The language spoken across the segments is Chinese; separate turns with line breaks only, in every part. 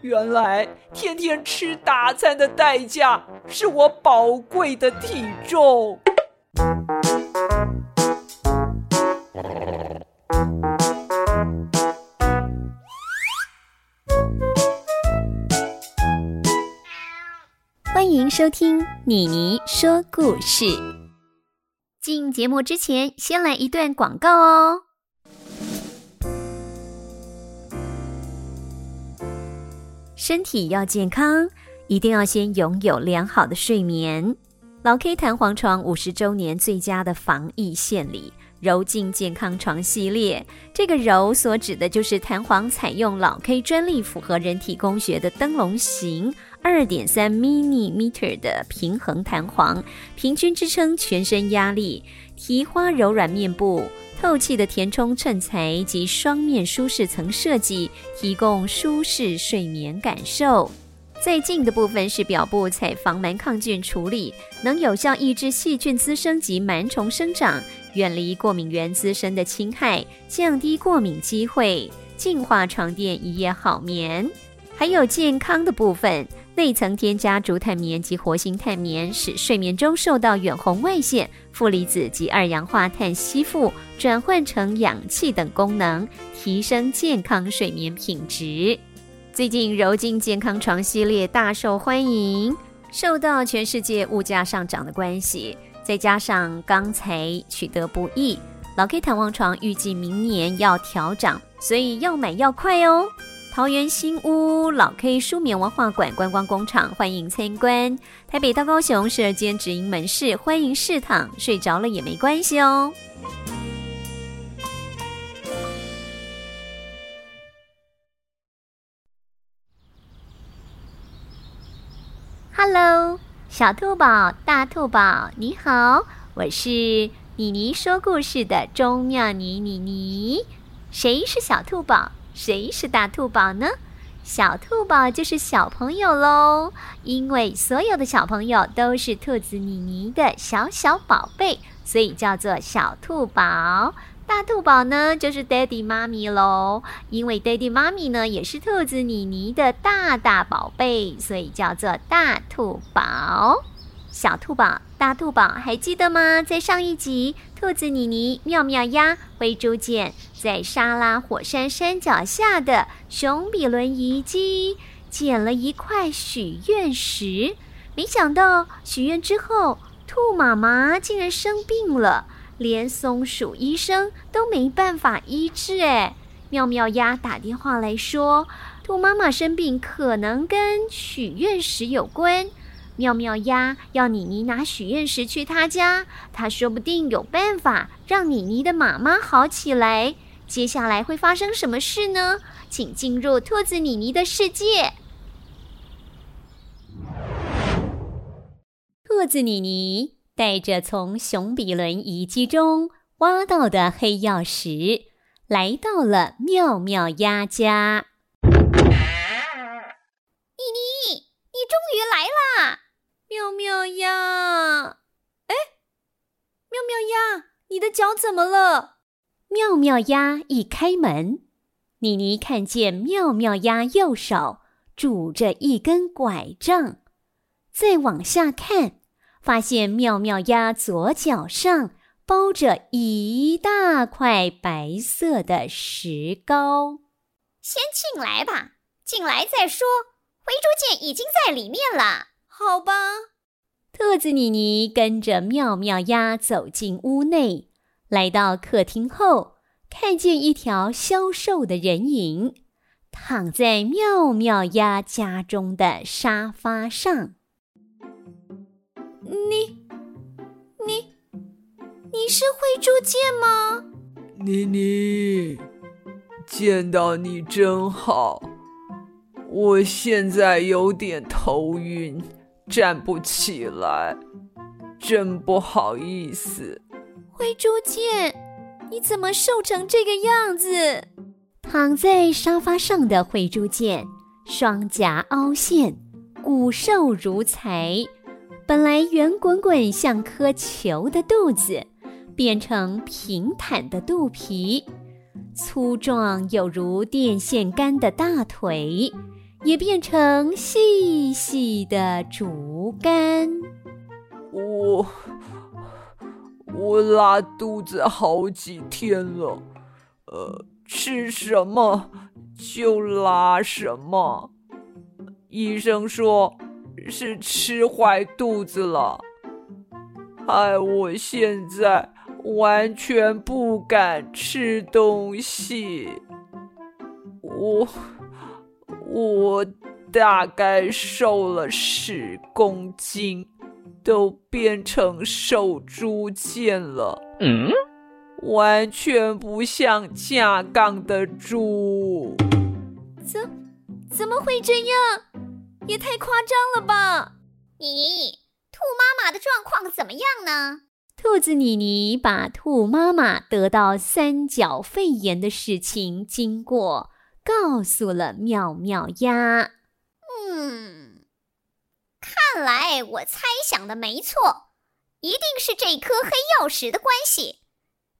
原来天天吃大餐的代价是我宝贵的体重。
欢迎收听妮妮说故事。进节目之前，先来一段广告哦。身体要健康，一定要先拥有良好的睡眠。老 K 弹簧床五十周年最佳的防疫献礼——柔净健康床系列。这个“柔”所指的就是弹簧采用老 K 专利、符合人体工学的灯笼型二点三 millimeter 的平衡弹簧，平均支撑全身压力，提花柔软面部。透气的填充衬材及双面舒适层设计，提供舒适睡眠感受。最近的部分是表布采防螨抗菌处理，能有效抑制细菌滋生及螨虫生长，远离过敏原滋生的侵害，降低过敏机会，净化床垫一夜好眠。还有健康的部分。内层添加竹炭棉及活性炭棉，使睡眠中受到远红外线、负离子及二氧化碳吸附，转换成氧气等功能，提升健康睡眠品质。最近柔净健康床系列大受欢迎，受到全世界物价上涨的关系，再加上钢材取得不易，老 K 弹簧床预计明年要调涨，所以要买要快哦。桃园新屋老 K 舒眠文化馆观光工厂，欢迎参观。台北到高雄十二间直营门市，欢迎试躺，睡着了也没关系哦。Hello，小兔宝、大兔宝，你好，我是妮妮说故事的钟妙妮妮妮。谁是小兔宝？谁是大兔宝呢？小兔宝就是小朋友喽，因为所有的小朋友都是兔子妮妮的小小宝贝，所以叫做小兔宝。大兔宝呢，就是爹地妈咪喽，因为爹地妈咪呢也是兔子妮妮的大大宝贝，所以叫做大兔宝。小兔宝、大兔宝还记得吗？在上一集，兔子妮妮、妙妙鸭、灰猪见在沙拉火山山脚下的熊比伦遗迹捡了一块许愿石，没想到许愿之后，兔妈妈竟然生病了，连松鼠医生都没办法医治。哎，妙妙鸭打电话来说，兔妈妈生病可能跟许愿石有关。妙妙鸭要妮妮拿许愿石去他家，他说不定有办法让妮妮的妈妈好起来。接下来会发生什么事呢？请进入兔子妮妮的世界。兔子妮妮带着从熊比伦遗迹中挖到的黑曜石，来到了妙妙鸭家。妮妮，你终于来啦！妙妙鸭，哎，妙妙鸭，你的脚怎么了？妙妙鸭一开门，妮妮看见妙妙鸭右手拄着一根拐杖，再往下看，发现妙妙鸭左脚上包着一大块白色的石膏。
先进来吧，进来再说。灰猪见已经在里面了。
好吧，兔子妮妮跟着妙妙鸭走进屋内，来到客厅后，看见一条消瘦的人影躺在妙妙鸭家中的沙发上。你、你、你是灰猪见吗？
妮妮，见到你真好，我现在有点头晕。站不起来，真不好意思。
灰猪见，你怎么瘦成这个样子？躺在沙发上的灰猪见，双颊凹陷，骨瘦如柴。本来圆滚滚像颗球的肚子，变成平坦的肚皮，粗壮有如电线杆的大腿。也变成细细的竹竿。
我我拉肚子好几天了，呃，吃什么就拉什么。医生说是吃坏肚子了，害我现在完全不敢吃东西。我我大概瘦了十公斤。都变成瘦猪健了，嗯，完全不像架杠的猪。
怎怎么会这样？也太夸张了吧！
妮妮，兔妈妈的状况怎么样呢？
兔子妮妮把兔妈妈得到三角肺炎的事情经过告诉了妙妙鸭。
嗯。看来我猜想的没错，一定是这颗黑曜石的关系。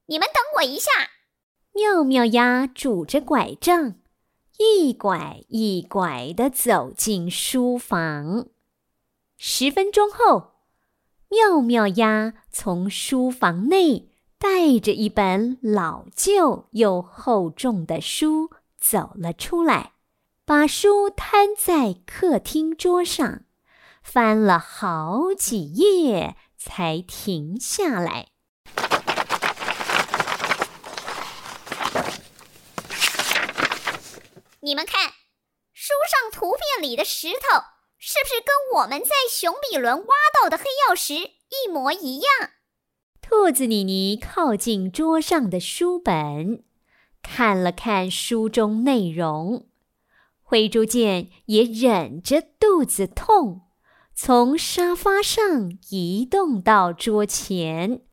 你们等我一下。
妙妙鸭拄着拐杖，一拐一拐地走进书房。十分钟后，妙妙鸭从书房内带着一本老旧又厚重的书走了出来，把书摊在客厅桌上。翻了好几页才停下来。
你们看，书上图片里的石头是不是跟我们在熊比伦挖到的黑曜石一模一样？
兔子妮妮靠近桌上的书本，看了看书中内容。灰猪见也忍着肚子痛。从沙发上移动到桌前，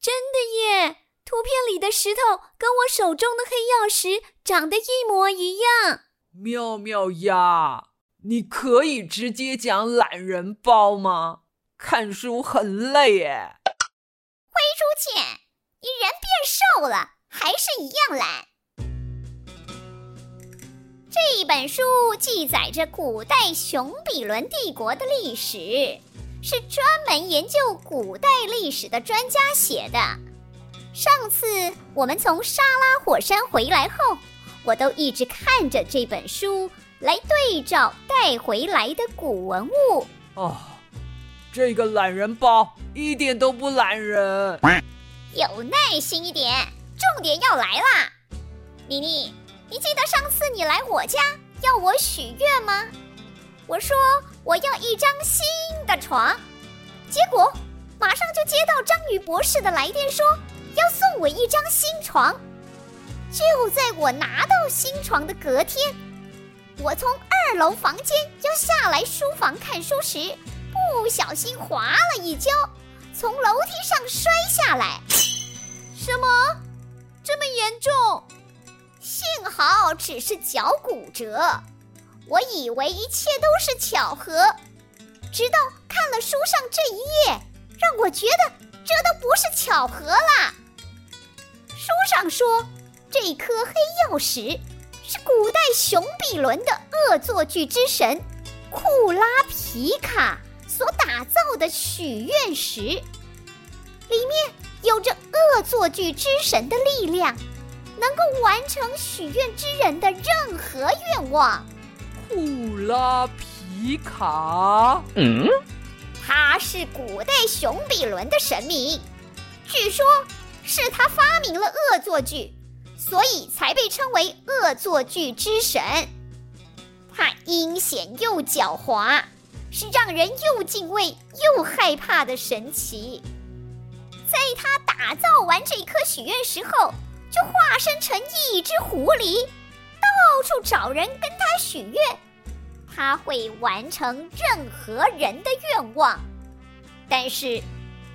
真的耶！图片里的石头跟我手中的黑曜石长得一模一样。
妙妙呀，你可以直接讲懒人包吗？看书很累耶。
灰猪健，你人变瘦了，还是一样懒。这本书记载着古代熊比伦帝国的历史，是专门研究古代历史的专家写的。上次我们从沙拉火山回来后，我都一直看着这本书来对照带回来的古文物。
哦，这个懒人包一点都不懒人。
有耐心一点，重点要来啦，妮妮。你记得上次你来我家要我许愿吗？我说我要一张新的床，结果马上就接到章鱼博士的来电，说要送我一张新床。就在我拿到新床的隔天，我从二楼房间要下来书房看书时，不小心滑了一跤，从楼梯上摔下来。
什么？这么严重？
幸好只是脚骨折，我以为一切都是巧合，直到看了书上这一页，让我觉得这都不是巧合啦。书上说，这颗黑曜石是古代熊比伦的恶作剧之神库拉皮卡所打造的许愿石，里面有着恶作剧之神的力量。能够完成许愿之人的任何愿望。
库拉皮卡，
嗯，他是古代熊比伦的神明，据说是他发明了恶作剧，所以才被称为恶作剧之神。他阴险又狡猾，是让人又敬畏又害怕的神奇。在他打造完这颗许愿石后，就化身成一只狐狸，到处找人跟他许愿。他会完成任何人的愿望，但是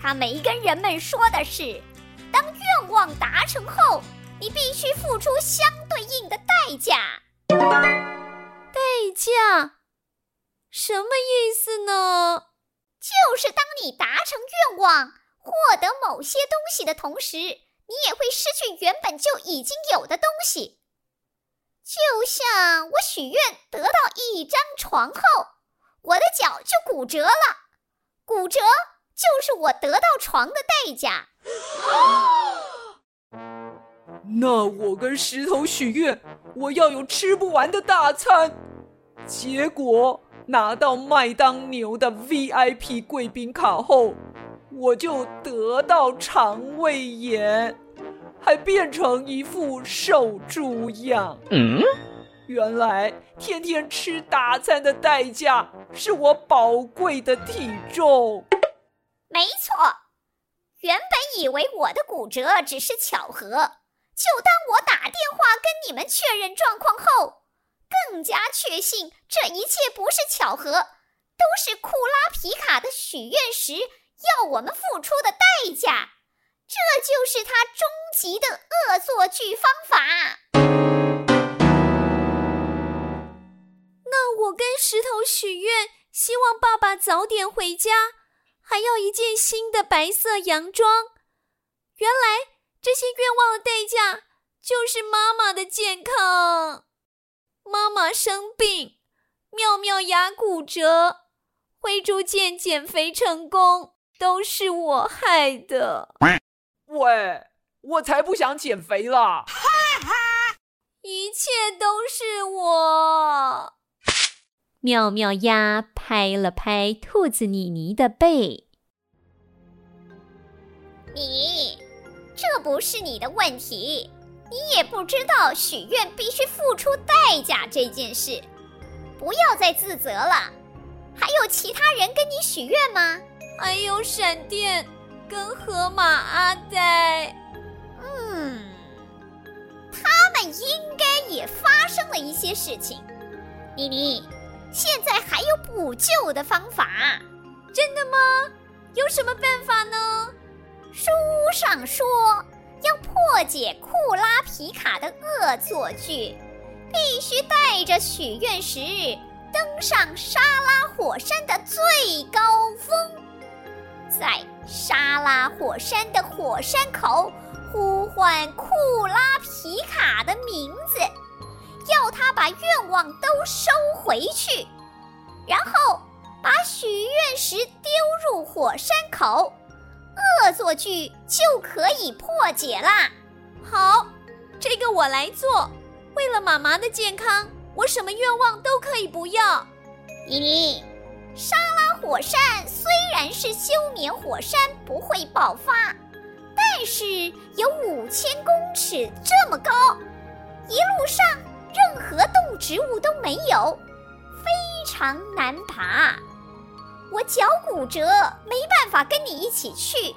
他没跟人们说的是，当愿望达成后，你必须付出相对应的代价。
代价？什么意思呢？
就是当你达成愿望，获得某些东西的同时。你也会失去原本就已经有的东西。就像我许愿得到一张床后，我的脚就骨折了，骨折就是我得到床的代价。
那我跟石头许愿，我要有吃不完的大餐，结果拿到麦当劳的 VIP 贵宾卡后，我就得到肠胃炎，还变成一副瘦猪样。嗯，原来天天吃大餐的代价是我宝贵的体重。
没错，原本以为我的骨折只是巧合。就当我打电话跟你们确认状况后，更加确信这一切不是巧合，都是库拉皮卡的许愿石要我们付出的代价。这就是他终极的恶作剧方法。
那我跟石头许愿，希望爸爸早点回家，还要一件新的白色洋装。原来。这些愿望的代价就是妈妈的健康。妈妈生病，妙妙牙骨折，灰猪健减肥成功，都是我害的。
喂，我才不想减肥啦！
一切都是我。妙妙鸭拍了拍兔子妮妮的背。
你。这不是你的问题，你也不知道许愿必须付出代价这件事，不要再自责了。还有其他人跟你许愿吗？
还有闪电跟河马阿呆。
嗯，他们应该也发生了一些事情。妮妮，现在还有补救的方法。
真的吗？有什么办法呢？
书上说，要破解库拉皮卡的恶作剧，必须带着许愿石登上沙拉火山的最高峰，在沙拉火山的火山口呼唤库拉皮卡的名字，要他把愿望都收回去，然后把许愿石丢入火山口。恶作剧就可以破解啦！
好，这个我来做。为了妈妈的健康，我什么愿望都可以不要。
妮妮，沙拉火山虽然是休眠火山，不会爆发，但是有五千公尺这么高，一路上任何动植物都没有，非常难爬。我脚骨折，没办法跟你一起去，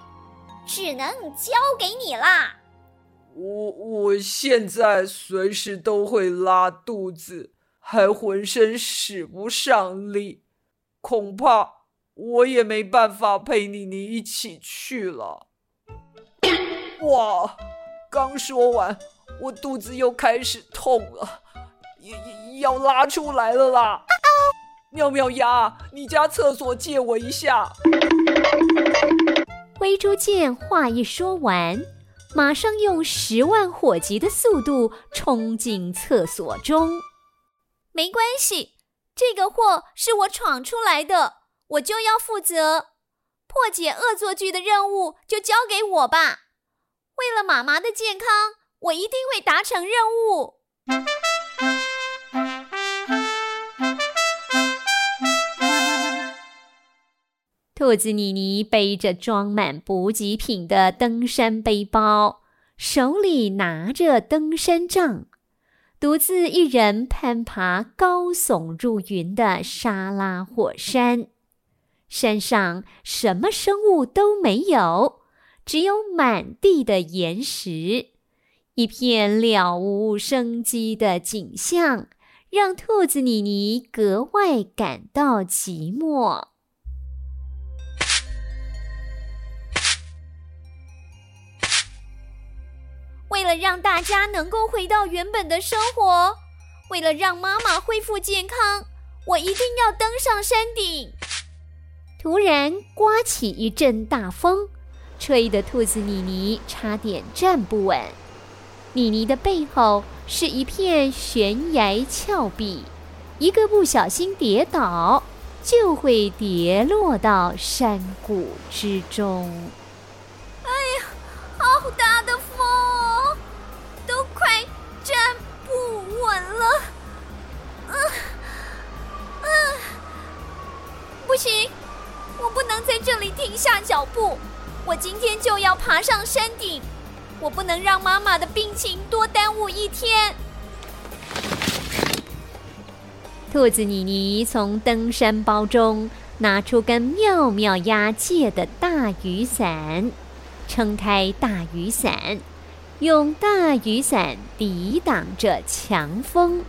只能交给你啦。
我我现在随时都会拉肚子，还浑身使不上力，恐怕我也没办法陪你你一起去了。哇，刚说完，我肚子又开始痛了，要要拉出来了啦！妙妙鸭，你家厕所借我一下。
灰猪见话一说完，马上用十万火急的速度冲进厕所中。没关系，这个祸是我闯出来的，我就要负责。破解恶作剧的任务就交给我吧。为了妈妈的健康，我一定会达成任务。兔子妮妮背着装满补给品的登山背包，手里拿着登山杖，独自一人攀爬高耸入云的沙拉火山。山上什么生物都没有，只有满地的岩石，一片了无生机的景象，让兔子妮妮格外感到寂寞。为了让大家能够回到原本的生活，为了让妈妈恢复健康，我一定要登上山顶。突然刮起一阵大风，吹得兔子妮妮差点站不稳。妮妮的背后是一片悬崖峭壁，一个不小心跌倒，就会跌落到山谷之中。
行，我不能在这里停下脚步，我今天就要爬上山顶。我不能让妈妈的病情多耽误一天。
兔子妮妮从登山包中拿出跟妙妙鸭借的大雨伞，撑开大雨伞，用大雨伞抵挡着强风，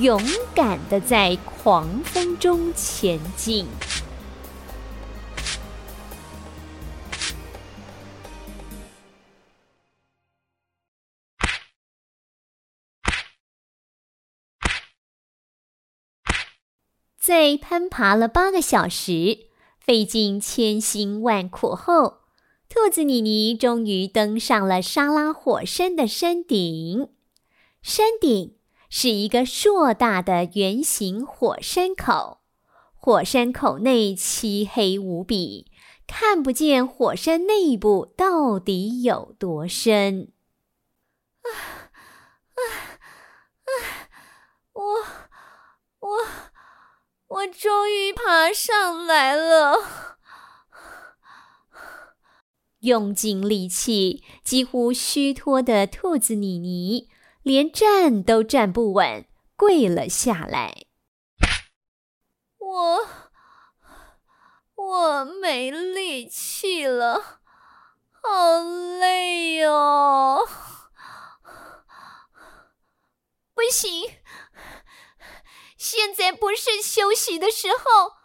勇敢的在狂风中前进。在攀爬了八个小时，费尽千辛万苦后，兔子妮妮终于登上了沙拉火山的山顶。山顶是一个硕大的圆形火山口，火山口内漆黑无比，看不见火山内部到底有多深。
啊啊啊！我我。我终于爬上来了，
用尽力气、几乎虚脱的兔子妮妮，连站都站不稳，跪了下来。
我我没力气了，好累哦！不行。现在不是休息的时候，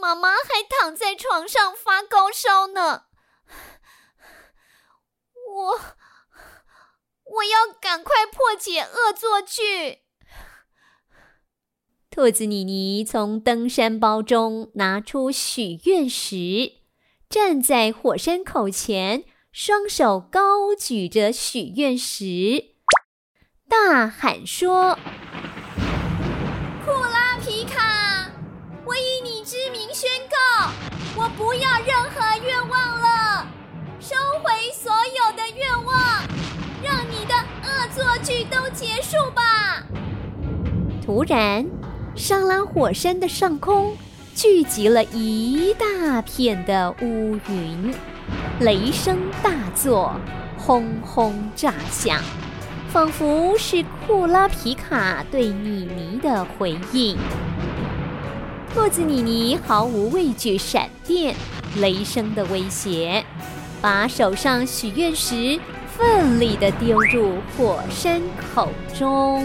妈妈还躺在床上发高烧呢。我我要赶快破解恶作剧。
兔子妮妮从登山包中拿出许愿石，站在火山口前，双手高举着许愿石，大喊说。
库拉皮卡我以你之名宣告，我不要任何愿望了，收回所有的愿望，作剧都结束吧。
突然，沙拉火山的上空聚集了一大片的乌云，雷声大作，轰轰炸响，仿佛是库拉皮卡对妮妮的回应。兔子妮妮毫无畏惧闪电、雷声的威胁，把手上许愿石奋力地丢入火山口中。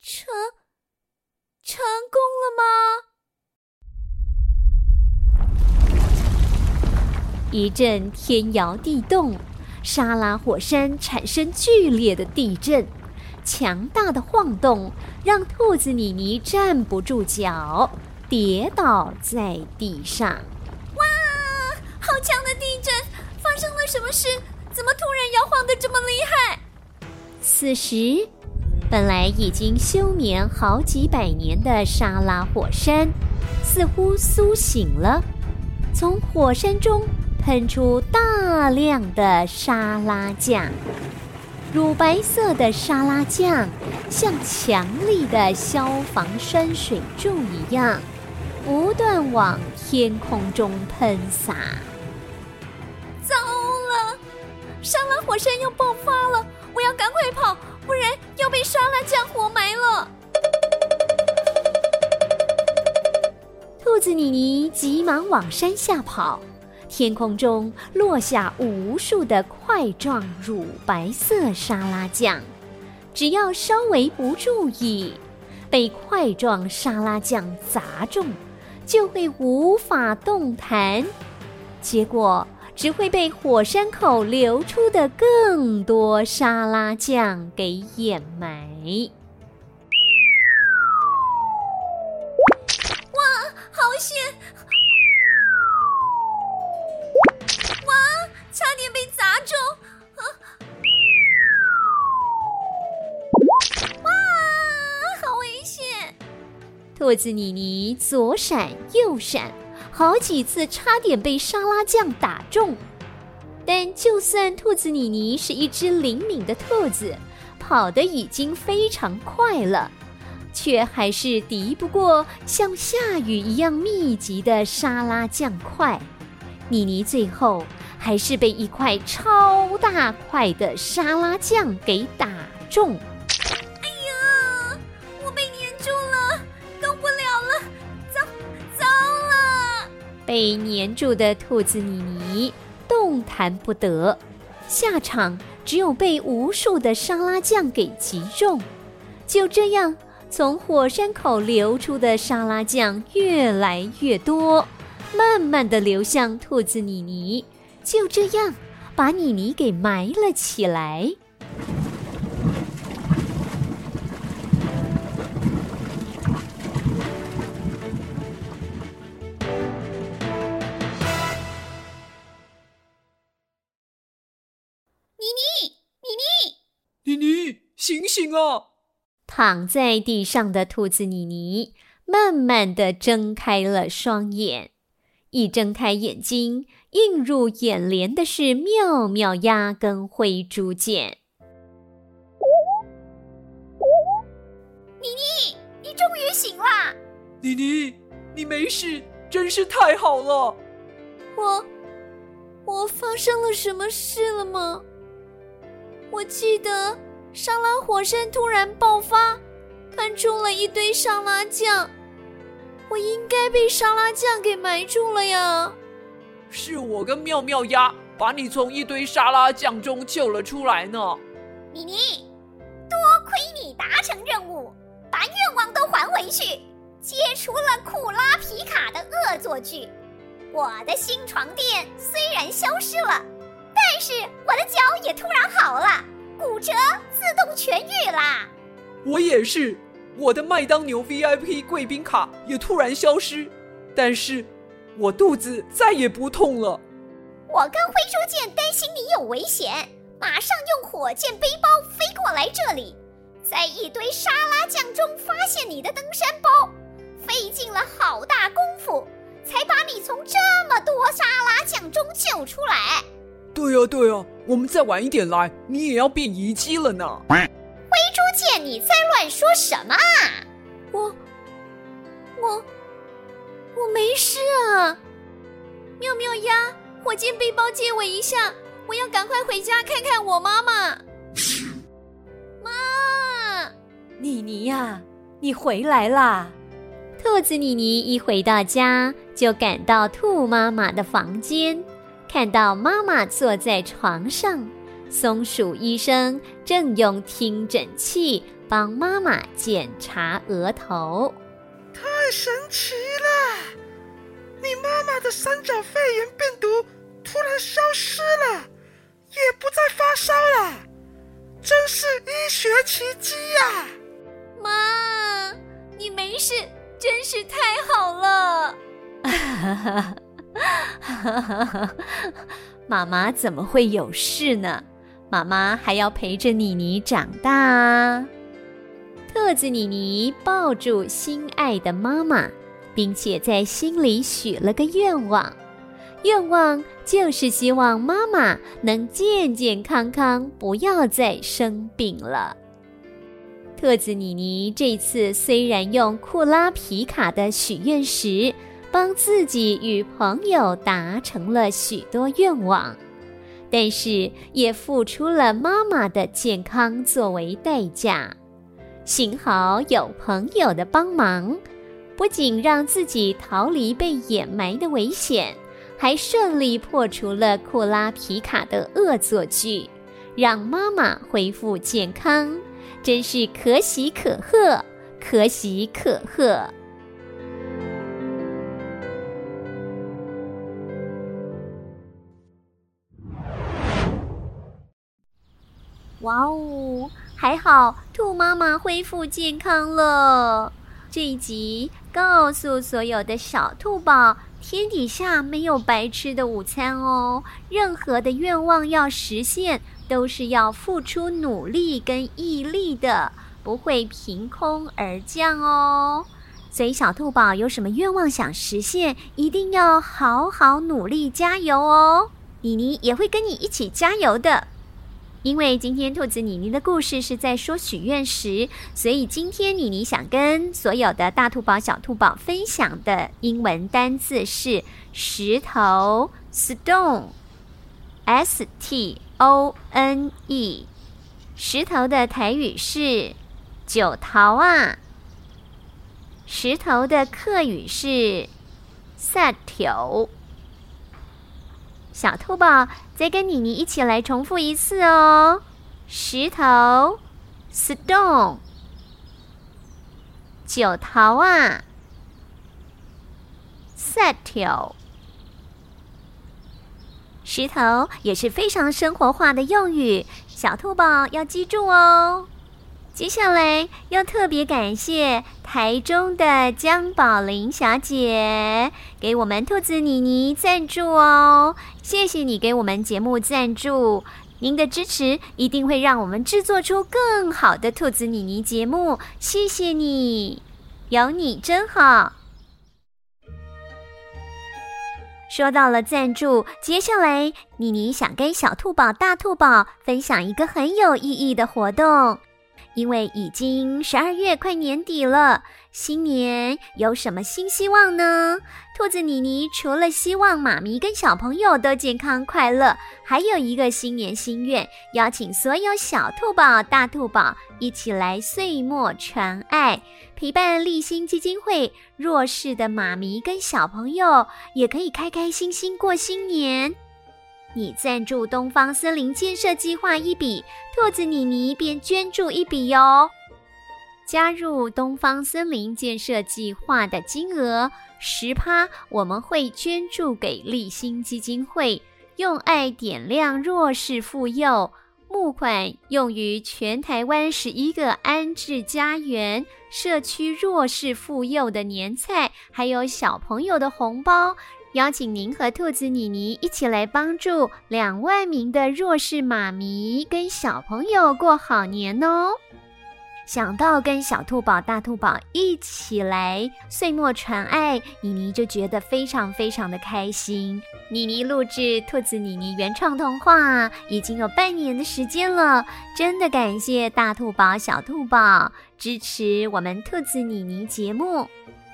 成成功了吗？一阵天摇地动，沙拉火山产生剧烈的地震，强大的晃动让兔子妮妮站不住脚，跌倒在地上。
哇，好强的地震！发生了什么事？怎么突然摇晃得这么厉害？
此时，本来已经休眠好几百年的沙拉火山，似乎苏醒了，从火山中。喷出大量的沙拉酱，乳白色的沙拉酱像强力的消防栓水柱一样，不断往天空中喷洒。
糟了，沙拉火山要爆发了！我要赶快跑，不然要被沙拉酱活埋了。
兔子妮妮急忙往山下跑。天空中落下无数的块状乳白色沙拉酱，只要稍微不注意，被块状沙拉酱砸中，就会无法动弹，结果只会被火山口流出的更多沙拉酱给掩埋。
哇，好险！差点被砸中！啊！哇，好危险！
兔子妮妮左闪右闪，好几次差点被沙拉酱打中。但就算兔子妮妮是一只灵敏的兔子，跑得已经非常快了，却还是敌不过像下雨一样密集的沙拉酱块。妮妮最后还是被一块超大块的沙拉酱给打中。
哎呀，我被黏住了，动不了了，糟糟了！
被黏住的兔子妮妮。动弹不得，下场只有被无数的沙拉酱给击中。就这样，从火山口流出的沙拉酱越来越多，慢慢的流向兔子妮妮。就这样，把妮妮给埋了起来。
妮妮醒醒啊！
躺在地上的兔子妮妮慢慢的睁开了双眼，一睁开眼睛，映入眼帘的是妙妙鸭跟灰猪剑。
妮妮，你终于醒了！
妮妮，你没事，真是太好了。
我，我发生了什么事了吗？我记得。沙拉火山突然爆发，喷出了一堆沙拉酱，我应该被沙拉酱给埋住了呀。
是我跟妙妙鸭把你从一堆沙拉酱中救了出来呢。
妮妮，多亏你达成任务，把愿望都还回去，解除了库拉皮卡的恶作剧。我的新床垫虽然消失了，但是我的脚也突然好了。骨折自动痊愈啦！
我也是，我的麦当牛 VIP 贵宾卡也突然消失，但是我肚子再也不痛了。
我跟灰猪剑担心你有危险，马上用火箭背包飞过来这里，在一堆沙拉酱中发现你的登山包，费尽了好大功夫，才把你从这么多沙拉酱中救出来。
对呀、啊、对呀、啊，我们再晚一点来，你也要变遗迹了呢。
灰猪剑，你在乱说什么啊？
我我我没事啊！妙妙鸭，火箭背包借我一下，我要赶快回家看看我妈妈。妈，
妮妮呀，你回来啦！兔子妮妮一回到家，就赶到兔妈妈的房间。看到妈妈坐在床上，松鼠医生正用听诊器帮妈妈检查额头。
太神奇了！你妈妈的三角肺炎病毒突然消失了，也不再发烧了，真是医学奇迹呀！
妈，你没事，真是太好了。
妈妈怎么会有事呢？妈妈还要陪着妮妮长大啊！兔子妮妮抱住心爱的妈妈，并且在心里许了个愿望，愿望就是希望妈妈能健健康康，不要再生病了。兔子妮妮这次虽然用库拉皮卡的许愿石。帮自己与朋友达成了许多愿望，但是也付出了妈妈的健康作为代价。幸好有朋友的帮忙，不仅让自己逃离被掩埋的危险，还顺利破除了库拉皮卡的恶作剧，让妈妈恢复健康，真是可喜可贺，可喜可贺。哇哦，还好兔妈妈恢复健康了。这一集告诉所有的小兔宝，天底下没有白吃的午餐哦。任何的愿望要实现，都是要付出努力跟毅力的，不会凭空而降哦。所以小兔宝有什么愿望想实现，一定要好好努力加油哦。妮妮也会跟你一起加油的。因为今天兔子妮妮的故事是在说许愿石，所以今天妮妮想跟所有的大兔宝、小兔宝分享的英文单字是石头 （stone），S T O N E。石头的台语是九桃啊，石头的客语是萨条。小兔宝，再跟妮妮一起来重复一次哦。石头，stone。九桃啊，石条。石头也是非常生活化的用语，小兔宝要记住哦。接下来要特别感谢台中的江宝玲小姐给我们兔子妮妮赞助哦，谢谢你给我们节目赞助，您的支持一定会让我们制作出更好的兔子妮妮节目，谢谢你，有你真好。说到了赞助，接下来妮妮想跟小兔宝、大兔宝分享一个很有意义的活动。因为已经十二月快年底了，新年有什么新希望呢？兔子妮妮除了希望妈咪跟小朋友都健康快乐，还有一个新年心愿，邀请所有小兔宝、大兔宝一起来岁末传爱，陪伴立新基金会弱势的妈咪跟小朋友，也可以开开心心过新年。你赞助东方森林建设计划一笔，兔子妮妮便捐助一笔哟。加入东方森林建设计划的金额十趴，我们会捐助给立新基金会，用爱点亮弱势妇幼，募款用于全台湾十一个安置家园、社区弱势妇幼的年菜，还有小朋友的红包。邀请您和兔子妮妮一起来帮助两万名的弱势妈咪跟小朋友过好年哦！想到跟小兔宝、大兔宝一起来岁末传爱，妮妮就觉得非常非常的开心。妮妮录制兔子妮妮原创童话已经有半年的时间了，真的感谢大兔宝、小兔宝支持我们兔子妮妮节目。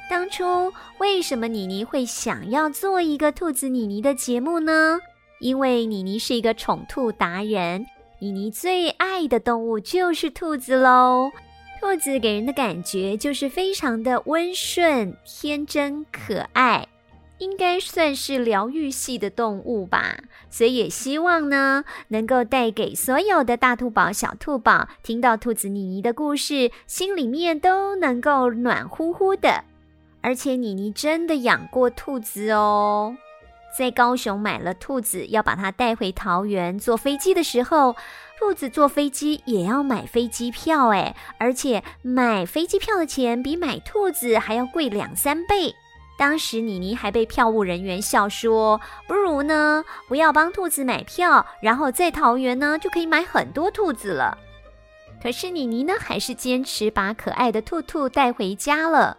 当初为什么妮妮会想要做一个兔子妮妮的节目呢？因为妮妮是一个宠兔达人，妮妮最爱的动物就是兔子喽。兔子给人的感觉就是非常的温顺、天真、可爱，应该算是疗愈系的动物吧。所以也希望呢，能够带给所有的大兔宝、小兔宝，听到兔子妮妮的故事，心里面都能够暖乎乎的。而且妮妮真的养过兔子哦，在高雄买了兔子，要把它带回桃园。坐飞机的时候，兔子坐飞机也要买飞机票诶，而且买飞机票的钱比买兔子还要贵两三倍。当时妮妮还被票务人员笑说：“不如呢，不要帮兔子买票，然后在桃园呢就可以买很多兔子了。”可是妮妮呢，还是坚持把可爱的兔兔带回家了。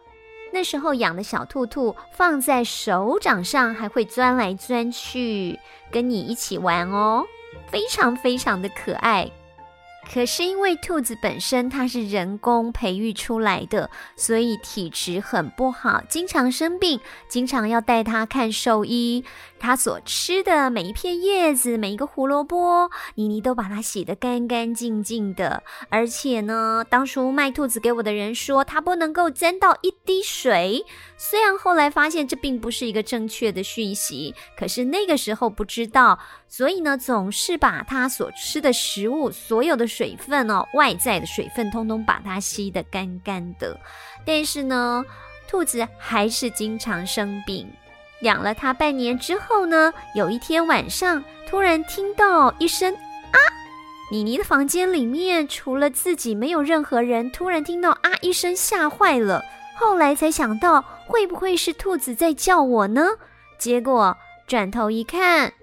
那时候养的小兔兔放在手掌上，还会钻来钻去，跟你一起玩哦，非常非常的可爱。可是因为兔子本身它是人工培育出来的，所以体质很不好，经常生病，经常要带它看兽医。它所吃的每一片叶子，每一个胡萝卜，妮妮都把它洗得干干净净的。而且呢，当初卖兔子给我的人说，它不能够沾到一滴水。虽然后来发现这并不是一个正确的讯息，可是那个时候不知道，所以呢，总是把它所吃的食物所有的水分哦，外在的水分通通把它吸得干干的。但是呢，兔子还是经常生病。养了它半年之后呢，有一天晚上突然听到一声啊，妮妮的房间里面除了自己没有任何人，突然听到啊一声吓坏了。后来才想到会不会是兔子在叫我呢？结果转头一看，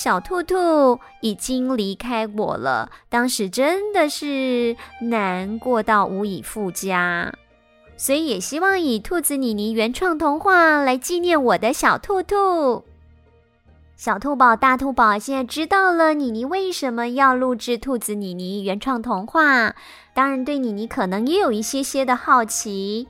小兔兔已经离开我了。当时真的是难过到无以复加，所以也希望以兔子妮妮原创童话来纪念我的小兔兔。小兔宝、大兔宝现在知道了妮妮为什么要录制兔子妮妮原创童话，当然对妮妮可能也有一些些的好奇。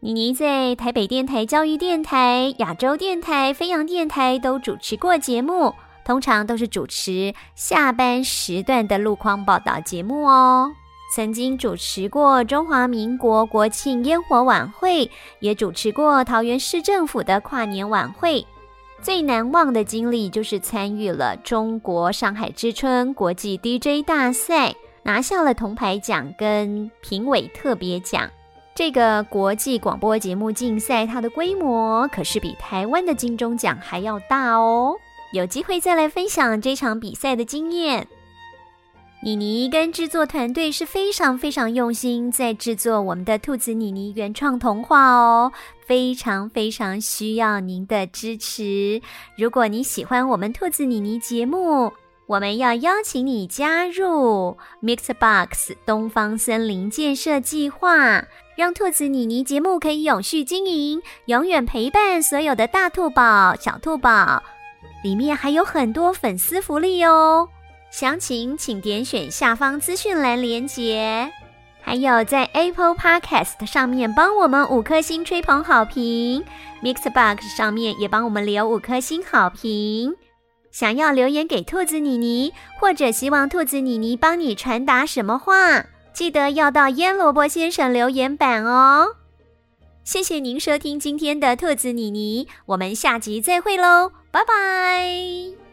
妮妮在台北电台、教育电台、亚洲电台、飞扬电台都主持过节目，通常都是主持下班时段的路况报道节目哦。曾经主持过中华民国国庆烟火晚会，也主持过桃园市政府的跨年晚会。最难忘的经历就是参与了中国上海之春国际 DJ 大赛，拿下了铜牌奖跟评委特别奖。这个国际广播节目竞赛，它的规模可是比台湾的金钟奖还要大哦。有机会再来分享这场比赛的经验。妮妮跟制作团队是非常非常用心在制作我们的兔子妮妮原创童话哦，非常非常需要您的支持。如果你喜欢我们兔子妮妮节目，我们要邀请你加入 Mixbox 东方森林建设计划，让兔子妮妮节目可以永续经营，永远陪伴所有的大兔宝、小兔宝。里面还有很多粉丝福利哦。详情请点选下方资讯栏连接，还有在 Apple Podcast 上面帮我们五颗星吹捧好评，Mixbox 上面也帮我们留五颗星好评。想要留言给兔子妮妮，或者希望兔子妮妮帮你传达什么话，记得要到腌萝卜先生留言板哦。谢谢您收听今天的兔子妮妮，我们下集再会喽，拜拜。